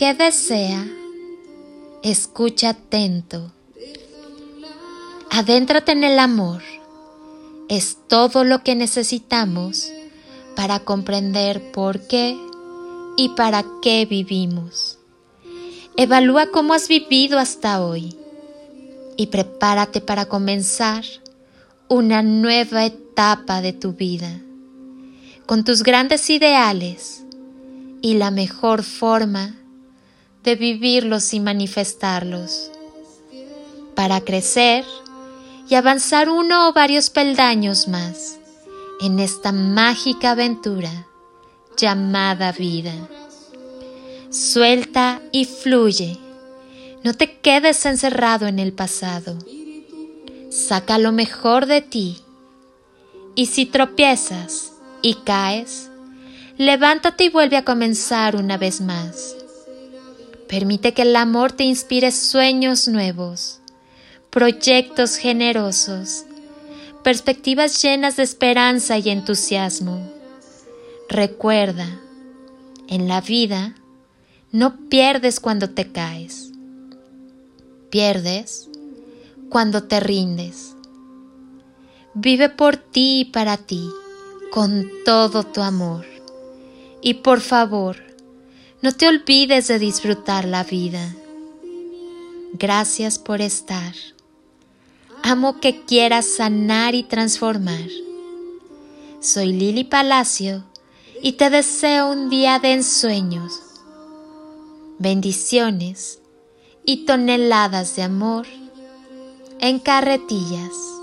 ¿qué desea? Escucha atento. Adéntrate en el amor. Es todo lo que necesitamos para comprender por qué y para qué vivimos. Evalúa cómo has vivido hasta hoy y prepárate para comenzar una nueva etapa de tu vida con tus grandes ideales y la mejor forma de vivirlos y manifestarlos. Para crecer y avanzar uno o varios peldaños más en esta mágica aventura llamada vida. Suelta y fluye. No te quedes encerrado en el pasado. Saca lo mejor de ti. Y si tropiezas y caes, levántate y vuelve a comenzar una vez más. Permite que el amor te inspire sueños nuevos, proyectos generosos, perspectivas llenas de esperanza y entusiasmo. Recuerda, en la vida no pierdes cuando te caes, pierdes cuando te rindes. Vive por ti y para ti con todo tu amor. Y por favor, no te olvides de disfrutar la vida. Gracias por estar. Amo que quieras sanar y transformar. Soy Lili Palacio y te deseo un día de ensueños, bendiciones y toneladas de amor en carretillas.